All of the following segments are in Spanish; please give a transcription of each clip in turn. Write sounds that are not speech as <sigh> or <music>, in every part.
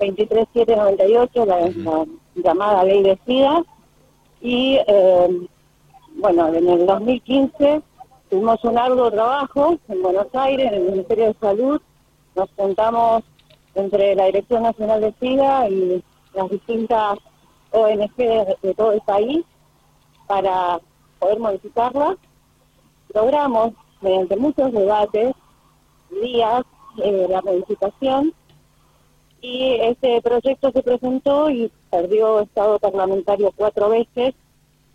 23798, la, la llamada ley de SIDA, y eh, bueno, en el 2015 tuvimos un arduo trabajo en Buenos Aires, en el Ministerio de Salud, nos juntamos entre la Dirección Nacional de SIDA y las distintas ONG de, de todo el país para poder modificarla. Logramos, mediante muchos debates, días, eh, la modificación y este proyecto se presentó y perdió estado parlamentario cuatro veces,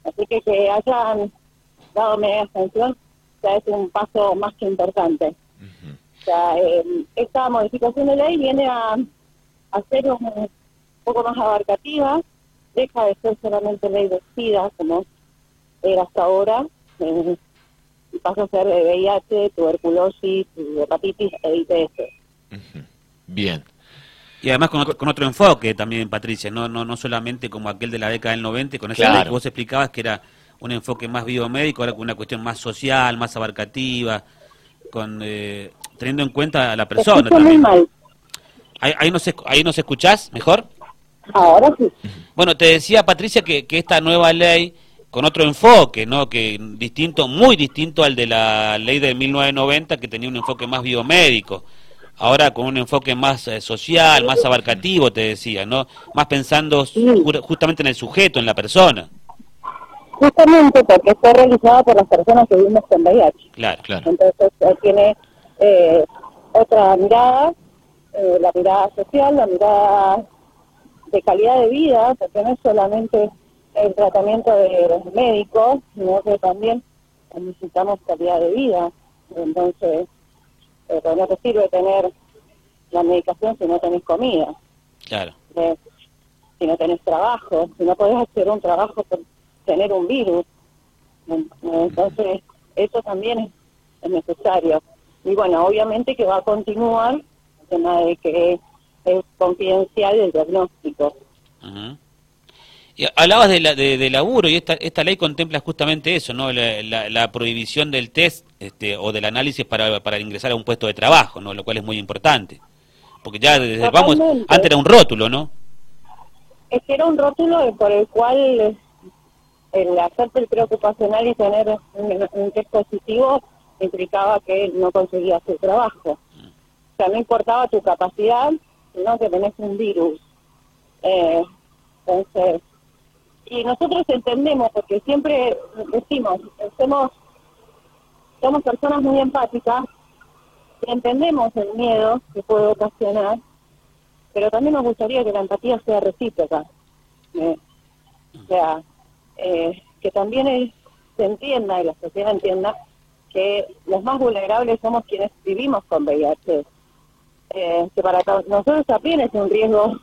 así que que hayan dado media extensión ya es un paso más que importante. O sea, eh, esta modificación de ley viene a, a ser un poco más abarcativa, deja de ser solamente ley de SIDA, como era hasta ahora, eh, y pasa a ser de VIH, tuberculosis, hepatitis e ITS. Bien. Y además con otro, con otro enfoque también, Patricia, no, no, no solamente como aquel de la década del 90, con esa Claro. ley que vos explicabas que era un enfoque más biomédico, ahora con una cuestión más social, más abarcativa, con eh, teniendo en cuenta a la persona también. mal. Ahí, ahí, nos, ahí nos escuchás mejor. Ahora sí. Bueno, te decía Patricia que, que esta nueva ley con otro enfoque, ¿no? Que distinto, muy distinto al de la ley de 1990 que tenía un enfoque más biomédico. Ahora con un enfoque más eh, social, más abarcativo, te decía, ¿no? Más pensando ju- justamente en el sujeto, en la persona. Justamente porque fue realizada por las personas que vivimos con VIH. Claro, Claro. Entonces eh, tiene eh, otra mirada, eh, la mirada social, la mirada de calidad de vida, porque no es solamente el tratamiento de los médicos, sino que también necesitamos calidad de vida. Entonces, eh, pues no te sirve tener la medicación si no tenés comida, claro. eh, si no tenés trabajo, si no podés hacer un trabajo por tener un virus. Entonces, eso también es, es necesario. Y bueno, obviamente que va a continuar el tema de que es confidencial el diagnóstico. Ujú. Y hablabas de, la, de, de laburo y esta, esta ley contempla justamente eso, ¿no? La, la- la prohibición del test este, o del análisis para, para ingresar a un puesto de trabajo, ¿no? Lo cual es muy importante. Porque ya desde vamos, antes era un rótulo, ¿no? Es que era un rótulo por el cual eh, el hacerte el preocupacional y tener un, un test positivo implicaba que no conseguías el trabajo. O sea, no importaba tu capacidad, sino que tenés un virus. Eh, entonces, y nosotros entendemos, porque siempre decimos, somos, somos personas muy empáticas, y entendemos el miedo que puede ocasionar, pero también nos gustaría que la empatía sea recíproca. Eh, o sea, eh, que también se entienda y la sociedad entienda que los más vulnerables somos quienes vivimos con VIH. Eh, que para nosotros también es un riesgo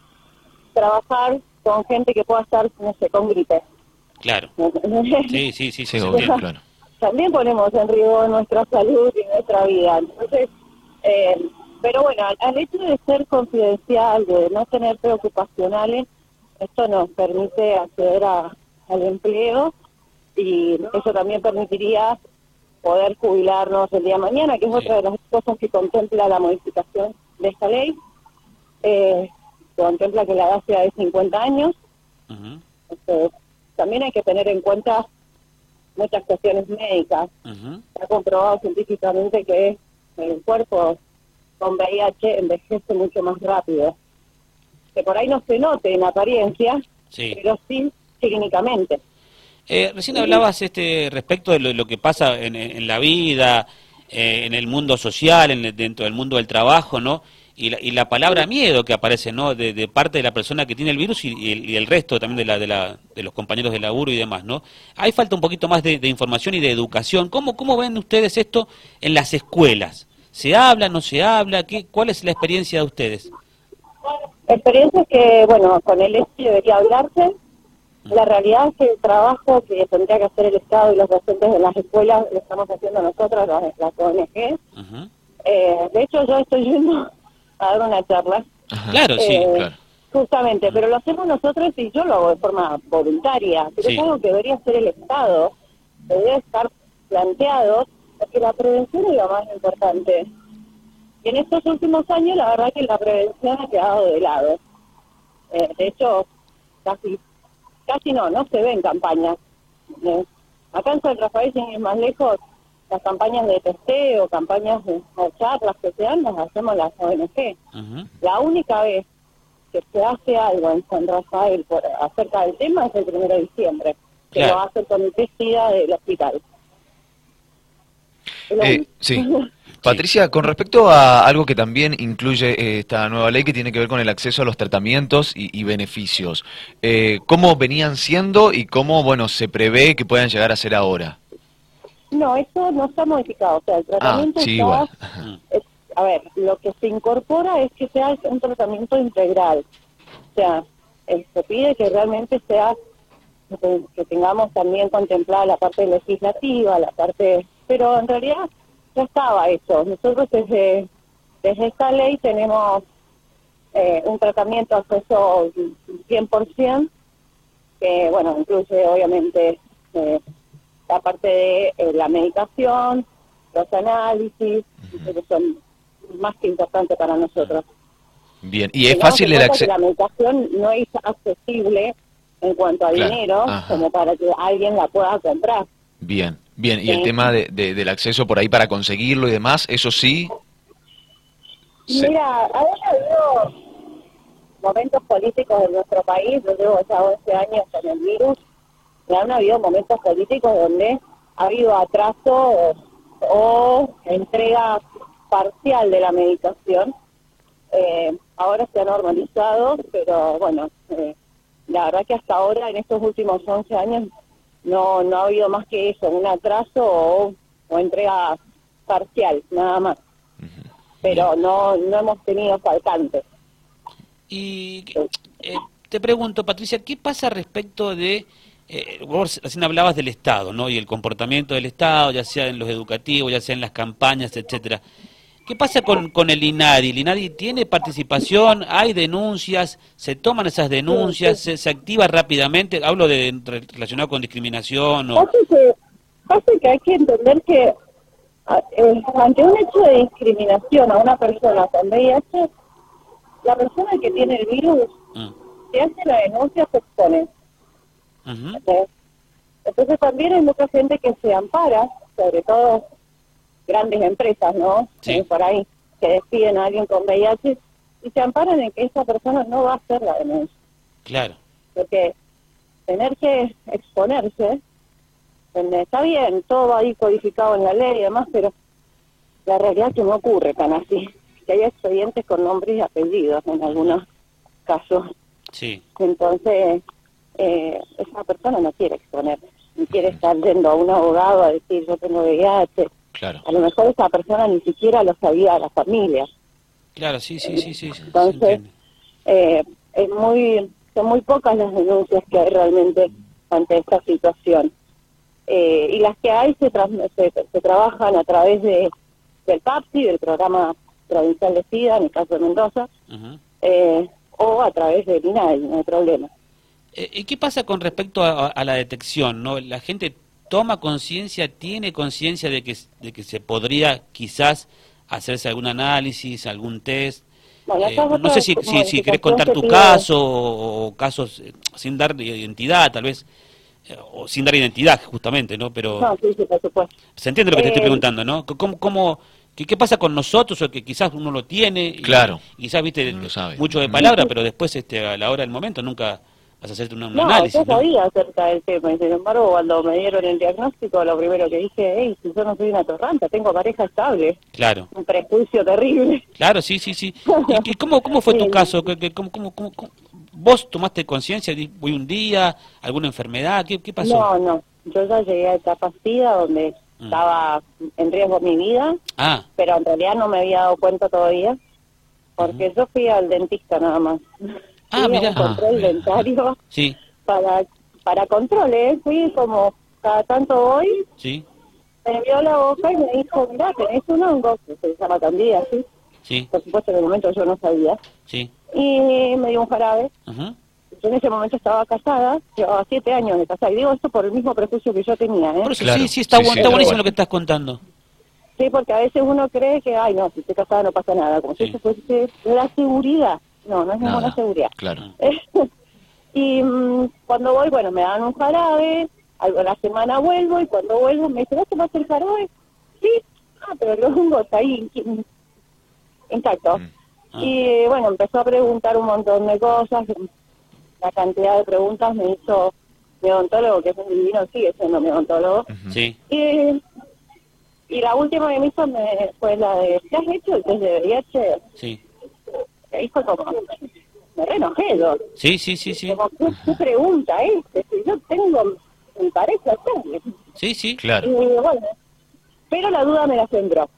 trabajar con gente que pueda estar, no sé, con gripe. Claro. <laughs> Sí, sí, sí, sí, entiende. claro. también ponemos en riesgo nuestra salud y nuestra vida. Entonces, eh, pero bueno, al, al hecho de ser confidencial, de no tener preocupacionales, esto nos permite acceder a- al empleo y eso también permitiría poder jubilarnos el día de mañana, que es Sí. otra de las cosas que contempla la modificación de esta ley. Eh, contempla que la sea de 50 años, este, también hay que tener en cuenta muchas cuestiones médicas. ujú. Se ha comprobado científicamente que el cuerpo con VIH envejece mucho más rápido. Que por ahí no se note en apariencia, Sí. pero sí clínicamente. Eh, recién hablabas este respecto de lo, lo que pasa en, en la vida, eh, en el mundo social, en dentro del mundo del trabajo, ¿no? Y la, y la palabra miedo que aparece, ¿no? De, de parte de la persona que tiene el virus y, y el, y el resto también de, la, de, la, de los compañeros de laburo y demás, ¿no? Hay falta un poquito más de, información y de educación. ¿Cómo, ¿Cómo ven ustedes esto en las escuelas? ¿Se habla, no se habla? ¿Qué, ¿Cuál es la experiencia de ustedes? Experiencias que, bueno, con el ESI debería hablarse. La realidad es que el trabajo que tendría que hacer el Estado y los docentes de las escuelas lo estamos haciendo nosotros, las, las ONG. Eh, de hecho, yo estoy yendo a dar una charla Ajá. Claro, sí. Eh, claro. Justamente, pero lo hacemos nosotros y yo lo hago de forma voluntaria, pero Sí. es algo que debería hacer el Estado, debería estar planteado, porque la prevención es lo más importante. Y en estos últimos años, la verdad que la prevención ha quedado de lado. Eh, de hecho, casi, casi no, no se ven campañas. Eh, acá en San Rafael, sin ir más lejos, las campañas de testeo, campañas de, o charlas que se dan, las hacemos las ONG. La única vez que se hace algo en San Rafael por, acerca del tema es el primero de diciembre, que Claro. lo hace el Comité del hospital. Eh, <laughs> sí. Patricia, con respecto a algo que también incluye eh, esta nueva ley que tiene que ver con el acceso a los tratamientos y, y beneficios, eh, ¿cómo venían siendo y cómo, bueno, se prevé que puedan llegar a ser ahora? No, eso no está modificado. O sea, el Ah, tratamiento sí, está... igual. es- a ver, lo que se incorpora es que sea un tratamiento integral. O sea, se pide que realmente sea, que, que tengamos también contemplada la parte legislativa, la parte... Pero en realidad ya estaba eso. Nosotros desde, desde esta ley tenemos eh, un tratamiento acceso 100%, que, bueno, incluye obviamente eh, la parte de eh, la medicación, los análisis, que son más que importantes para nosotros. Bien, y es fácil el acceso. La medicación no es accesible en cuanto a Claro, dinero, ajá. como para que alguien la pueda comprar. Bien, bien, y el Sí. tema de, de- del acceso por ahí para conseguirlo y demás, eso sí. Mira, ha habido momentos políticos en nuestro país, yo llevo ya 11 años con el virus, han habido momentos políticos donde ha habido atraso o entrega parcial de la medicación. Eh, ahora se ha normalizado, pero bueno, eh, la verdad que hasta ahora, en estos últimos 11 años, no, no ha habido más que eso, un atraso o, o entrega parcial, nada más. Pero no, no hemos tenido faltantes. Y eh, te pregunto, Patricia, ¿qué pasa respecto de... Eh, vos recién hablabas del Estado, ¿no? Y el comportamiento del Estado, ya sea en los educativos, ya sea en las campañas, etcétera. ¿Qué pasa con, con el INADI? ¿El INADI tiene participación? ¿Hay denuncias? ¿Se toman esas denuncias? ¿Se, se activa rápidamente? Hablo de re- relacionado con discriminación o... Pasa que, pasa que hay que entender que eh, ante un hecho de discriminación a una persona con VIH, la persona que tiene el virus, Mm, si hace la denuncia, se expone. Entonces también hay mucha gente que se ampara, sobre todo grandes empresas, ¿no? Sí. Eh, por ahí, que despiden a alguien con VIH y se amparan en que esa persona no va a hacer la denuncia. Claro, porque tener que exponerse, está bien, todo ahí codificado en la ley y demás, pero la realidad es que no ocurre tan así, que hay expedientes con nombres y apellidos en algunos casos, sí, entonces eh, esa persona no quiere exponerse, ni quiere estar yendo a un abogado a decir yo tengo VIH, Claro. a lo mejor esa persona ni siquiera lo sabía la familia, claro, sí, sí, sí, sí. Entonces, eh, es muy son muy pocas las denuncias que hay realmente ante esta situación. Eh, y las que hay se, tras- se, se trabajan a través de del PAPSI del programa provincial de SIDA en el caso de Mendoza eh, o a través del INAI no hay problema ¿Y qué pasa con respecto a, a la detección? ¿no? ¿La gente toma conciencia, tiene conciencia de que, de que se podría quizás hacerse algún análisis, algún test? Bueno, Eh, no sé si, si, si querés contar tu caso o, o casos eh, sin dar identidad, tal vez, eh, o sin dar identidad justamente, ¿no? Pero no sí sí por supuesto se entiende lo que te estoy Eh, preguntando, ¿no? ¿Cómo, cómo, qué, qué pasa con nosotros o que quizás uno lo tiene? y- Claro. y quizás, viste, No lo sabe. mucho de palabra, pero después este, a la hora del momento nunca vas a hacerte un, un no análisis, yo ¿no? sabía acerca del tema y sin embargo cuando me dieron el diagnóstico lo primero que dije hey si yo no soy una torranta tengo pareja estable Claro. un prejuicio terrible Claro, sí, sí, sí. ¿Y, y cómo, cómo fue tu <laughs> Sí. caso? ¿Qué- qué- cómo, cómo, cómo- cómo- ¿Vos tomaste conciencia? ¿Voy un día? ¿Alguna enfermedad? ¿Qué, qué pasó? No, no. Yo ya llegué a etapa SIDA donde Mm. estaba en riesgo mi vida, Ah, pero en realidad no me había dado cuenta todavía, porque yo fui al dentista nada más. <laughs> Ah, Fui a mirá. un control Ah, bien. dentario sí, para, para controles. Fui como cada tanto voy, sí, me vio la boca y me dijo, mira, tenés un hongo, que se llama candida, ¿sí? sí, Por supuesto, en el momento yo no sabía. sí. Y me dio un jarabe. Ujú. Yo en ese momento estaba casada, llevaba siete años de casada. Y digo esto por el mismo prejuicio que yo tenía, ¿eh? Por eso Claro. sí, sí, está, Sí, está buenísimo lo que estás contando. Sí, porque a veces uno cree que, ay, no, si estoy casada no pasa nada, como si eso fuese la seguridad. No, no es ninguna seguridad. Claro. <laughs> y mm, cuando voy, bueno, me dan un jarabe, algo a la semana vuelvo y cuando vuelvo me dicen, ¿vos tomaste el jarabe? Sí, ah, pero los hongos ahí in- intactos. Mm. Ah. Y eh, bueno, empezó a preguntar un montón de cosas, la cantidad de preguntas me hizo mi odontólogo, que es un divino, sigue siendo mi odontólogo. Sí. Y, y la última que me hizo me, fue la de, ¿te has hecho el test de VIH? Sí. Ahí fue como, me re enojé yo. Sí, sí, sí, sí. Como, ¿qué, qué pregunta es? Si yo tengo mi pareja hacer. Sí, sí. Claro. Y bueno, pero la duda me la sembró.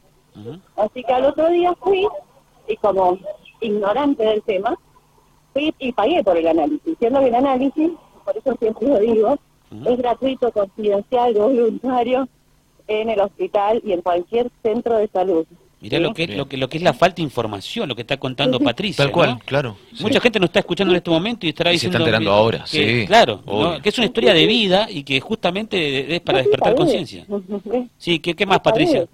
Así que al otro día fui y como ignorante del tema, fui y pagué por el análisis. Siendo que el análisis, por eso siempre lo digo, es gratuito, confidencial, voluntario en el hospital y en cualquier centro de salud. Mirá lo que, es, lo, que, lo que es la falta de información, lo que está contando. <laughs> Patricia. Tal cual, ¿no? claro. sí. Mucha gente nos está escuchando en este momento y estará Y se está enterando que- ahora, que- sí, Claro, que es una historia de vida y que justamente es para despertar conciencia. Sí. ¿qué, qué más. Patricia?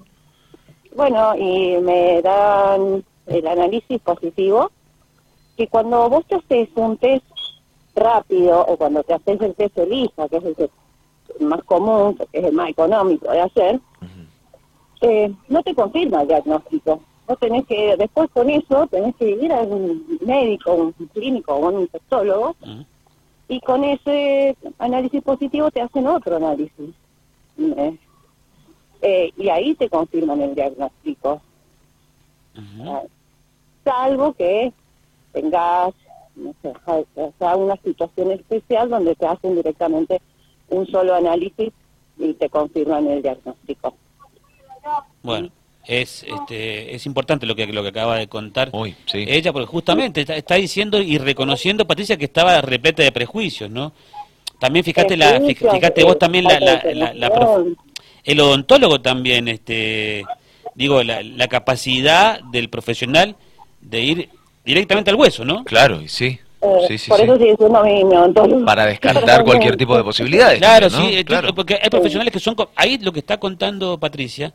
Bueno, y me dan el análisis positivo, que cuando vos te haces un test rápido o cuando te haces el test ELISA, que es el más común, que es el más económico de hacer, Ujú. Eh, no te confirma el diagnóstico. Vos tenés que, después con eso, tenés que ir a un médico, un clínico o un infectólogo, y con ese análisis positivo te hacen otro análisis. Eh, eh, y ahí te confirman el diagnóstico. Ah, Salvo que tengas, no sé, o sea, una situación especial donde te hacen directamente un solo análisis y te confirman el diagnóstico. Bueno, es, este, es importante lo que, lo que acaba de contar Uy, sí. ella, porque justamente está, está diciendo y reconociendo, Patricia, que estaba repleta de prejuicios, ¿no? También fíjate, la, fij- Prejuicios, fíjate eh, vos también la, la, la- la el odontólogo también, este, digo, la, la capacidad del profesional de ir directamente al hueso, ¿no? Claro, y sí. Eh, Sí, sí, por sí. eso sigue siendo mi, mi odontólogo. Para descartar cualquier tipo de posibilidades. Claro, también, ¿no? sí, eh, Claro. porque hay profesionales que son, ahí lo que está contando Patricia,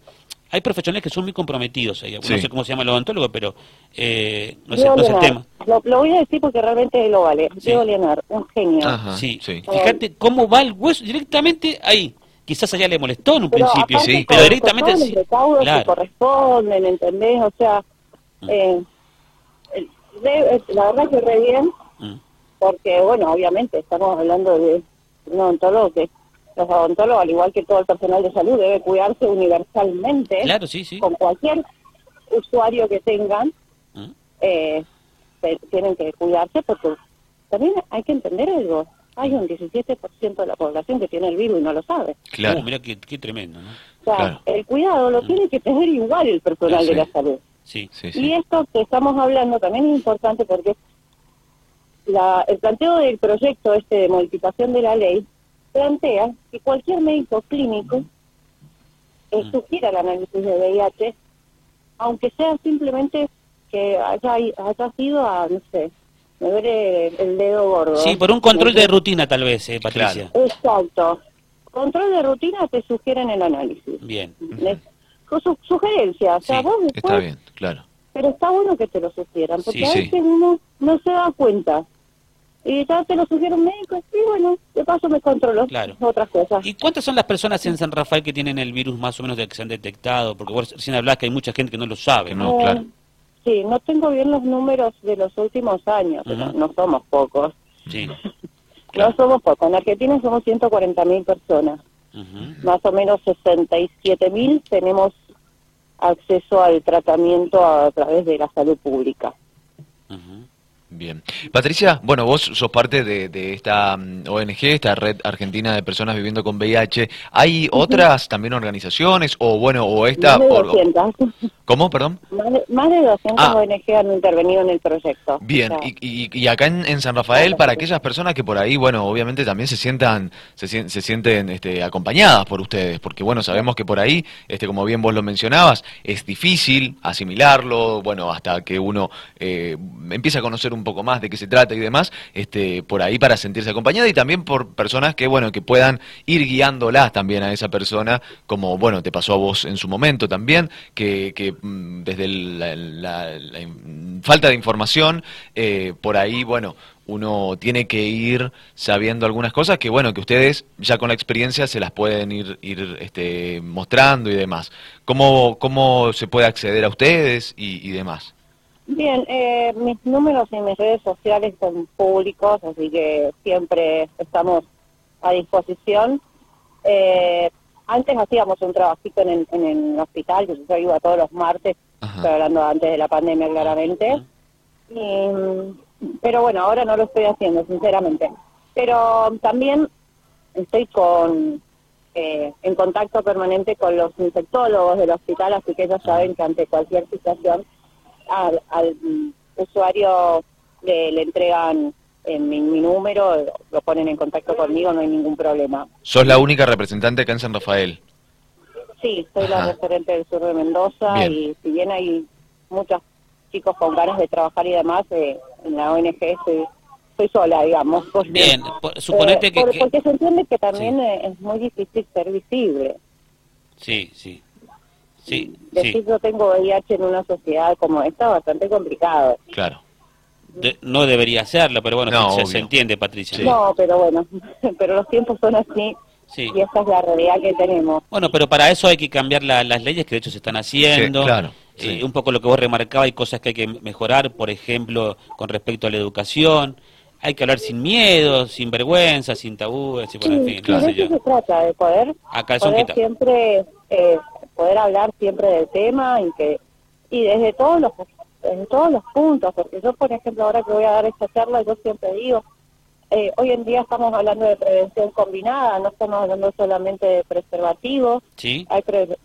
hay profesionales que son muy comprometidos, ahí, Sí. no sé cómo se llama el odontólogo, pero eh, no, sé, no es el tema. Lo, lo voy a decir porque realmente lo vale. Sí. Diego Leonard, un genio. Ajá, Sí, sí. fíjate cómo va el hueso directamente ahí. Quizás allá le molestó en un Pero principio, sí, pero con directamente los recaudos Claro. que corresponden, ¿entendés? O sea, Mm. eh, la verdad que re bien, porque, bueno, obviamente estamos hablando de un odontólogo que los odontólogos, al igual que todo el personal de salud, debe cuidarse universalmente Claro, sí, sí. con cualquier usuario que tengan, Mm, eh, tienen que cuidarse porque también hay que entender algo. Hay un 17% de la población que tiene el virus y no lo sabe. Claro. Mira qué, qué tremendo, ¿no? O sea, Claro. el cuidado lo tiene que tener igual el personal Sí. de la salud. Sí. Sí, Y sí. esto que estamos hablando también es importante porque la, el planteo del proyecto este de modificación de la ley plantea que cualquier médico clínico eh, Mm. sugiera el análisis de VIH, aunque sea simplemente que haya, haya sido a, no sé, me duele el dedo gordo. Sí, por un control de rutina tal vez, eh, Patricia. Exacto. Control de rutina te sugieren el análisis. Bien. Con su, sugerencias. O sea, Sí, vos después- Está bien, claro. Pero está bueno que te lo sugieran, porque Sí, a sí. veces uno no se da cuenta. Y ya te lo sugiere un médico, y bueno, de paso me controlo Claro. otras cosas. ¿Y cuántas son las personas en San Rafael que tienen el virus más o menos de que se han detectado? Porque vos recién hablás que hay mucha gente que no lo sabe. ¿no? no, claro. Sí, no tengo bien los números de los últimos años, pero Ujú. no somos pocos. Sí. <laughs> <laughs> Claro. No somos pocos. En Argentina somos 140 mil personas. Ujú. Más o menos 67 mil tenemos acceso al tratamiento a través de la salud pública. Ujú. Bien. Patricia, bueno, vos sos parte de, de esta mm, ONG, esta red argentina de personas viviendo con VIH. ¿Hay otras también organizaciones o bueno, o esta... Más de or- 200. ¿Cómo, perdón? Más de, más de 200 Ah. ONG han intervenido en el proyecto. Bien, O sea, y, y- y acá en, en San Rafael, para aquellas personas que por ahí, bueno, obviamente también se sientan, se, se sienten este, acompañadas por ustedes, porque bueno, sabemos que por ahí, este, como bien vos lo mencionabas, es difícil asimilarlo, bueno, hasta que uno eh, empieza a conocer un poco más de qué se trata y demás, este, por ahí para sentirse acompañada y también por personas que, bueno, que puedan ir guiándolas también a esa persona, como, bueno, te pasó a vos en su momento también, que, que mm, desde la, falta de información, eh, por ahí, bueno, uno tiene que ir sabiendo algunas cosas que, bueno, que ustedes ya con la experiencia se las pueden ir, ir este, mostrando y demás. ¿Cómo, ¿Cómo se puede acceder a ustedes y, y demás? Bien, eh, mis números y mis redes sociales son públicos, así que siempre estamos a disposición. Eh, antes hacíamos un trabajito en el, en el hospital, que yo iba todos los martes, estoy hablando antes de la pandemia claramente. Y, pero bueno, ahora no lo estoy haciendo, sinceramente. Pero también estoy con eh, en contacto permanente con los infectólogos del hospital, así que ellos saben que ante cualquier situación al, al usuario le, le entregan en mi, mi, número, lo ponen en contacto conmigo, no hay ningún problema. ¿Sos la única representante acá en San Rafael? Sí, soy Ajá. la referente del sur de Mendoza bien. y si bien hay muchos chicos con ganas de trabajar y demás, eh, en la ONG estoy, estoy sola, digamos. Porque, <laughs> bien, suponete eh, que, por, Porque se entiende que también sí. es muy difícil ser visible. Sí, sí. Sí, Decir sí. yo tengo VIH en una sociedad como esta bastante complicado. Claro. De, no debería hacerlo, pero bueno, no, se, se, entiende, Patricia. Sí. No, pero bueno, <laughs> pero los tiempos son así. Sí. Y esa es la realidad que tenemos. Bueno, pero para eso hay que cambiar la, las leyes que de hecho se están haciendo. Sí, claro. Eh, un poco lo que vos remarcabas, hay cosas que hay que mejorar, por ejemplo, con respecto a la educación. Hay que hablar sin miedo, sin vergüenza, sin tabúes, y bueno, sí, en fin. Claro. De eso se trata, de poder, Acá poder siempre eh, poder hablar siempre del tema y que y desde todos los desde todos los puntos, porque yo, por ejemplo, ahora que voy a dar esta charla, yo siempre digo, eh, hoy en día estamos hablando de prevención combinada, no estamos hablando solamente de preservativos, ¿Sí? hay pre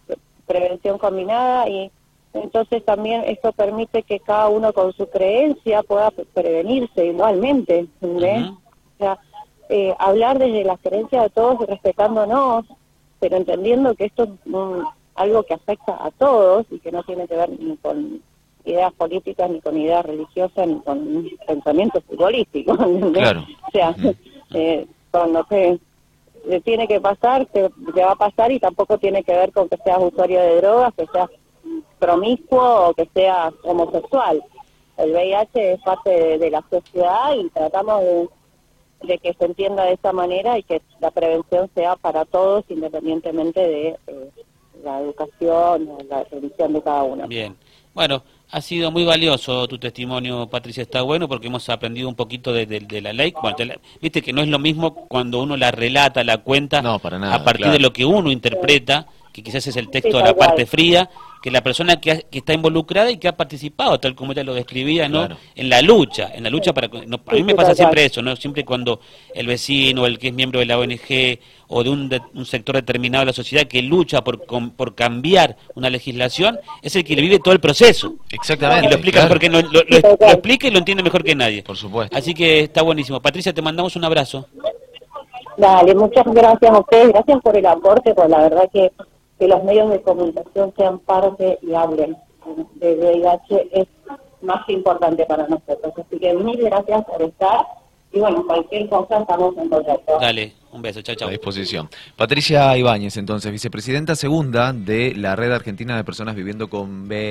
prevención combinada y entonces también esto permite que cada uno con su creencia pueda prevenirse igualmente, ¿sí? uh -huh. O sea, eh, hablar desde las creencias de todos respetándonos, pero entendiendo que esto algo que afecta a todos y que no tiene que ver ni con ideas políticas, ni con ideas religiosas, ni con pensamientos futbolísticos. <laughs> Claro. O sea, eh, cuando te, te, tiene que pasar, te, te, va a pasar y tampoco tiene que ver con que seas usuario de drogas, que seas promiscuo o que seas homosexual. El VIH es parte de, de la sociedad y tratamos de, de, que se entienda de esa manera y que la prevención sea para todos independientemente de eh, la educación o la religión de cada uno. Bien. Bueno, ha sido muy valioso tu testimonio, Patricia, está bueno porque hemos aprendido un poquito de, de, de la ley. Bueno, la, viste que no es lo mismo cuando uno la relata, la cuenta, no, nada, a partir claro. de lo que uno interpreta, que quizás es el texto sí, de la parte fría, que la persona que, ha, que, está involucrada y que ha participado, tal como ella lo describía, ¿no? Claro. En la lucha, en la lucha para... No, a mí me pasa siempre eso, ¿no? Siempre cuando el vecino, el que es miembro de la ONG o de un, de un sector determinado de la sociedad que lucha por, con, por cambiar una legislación, es el que le vive todo el proceso. Exactamente. Y lo explica claro. mejor que no, lo, lo, lo, explica y lo entiende mejor que nadie. Por supuesto. Así que está buenísimo. Patricia, te mandamos un abrazo. Dale, muchas gracias a ustedes, gracias por el aporte, pues la verdad que que los medios de comunicación sean parte y hablen de VIH es más importante para nosotros. Así que mil gracias por estar y bueno, cualquier cosa estamos en contacto. Dale, un beso, chao, chao. A disposición. Patricia Ibáñez, entonces, vicepresidenta segunda de la Red Argentina de Personas Viviendo con VIH.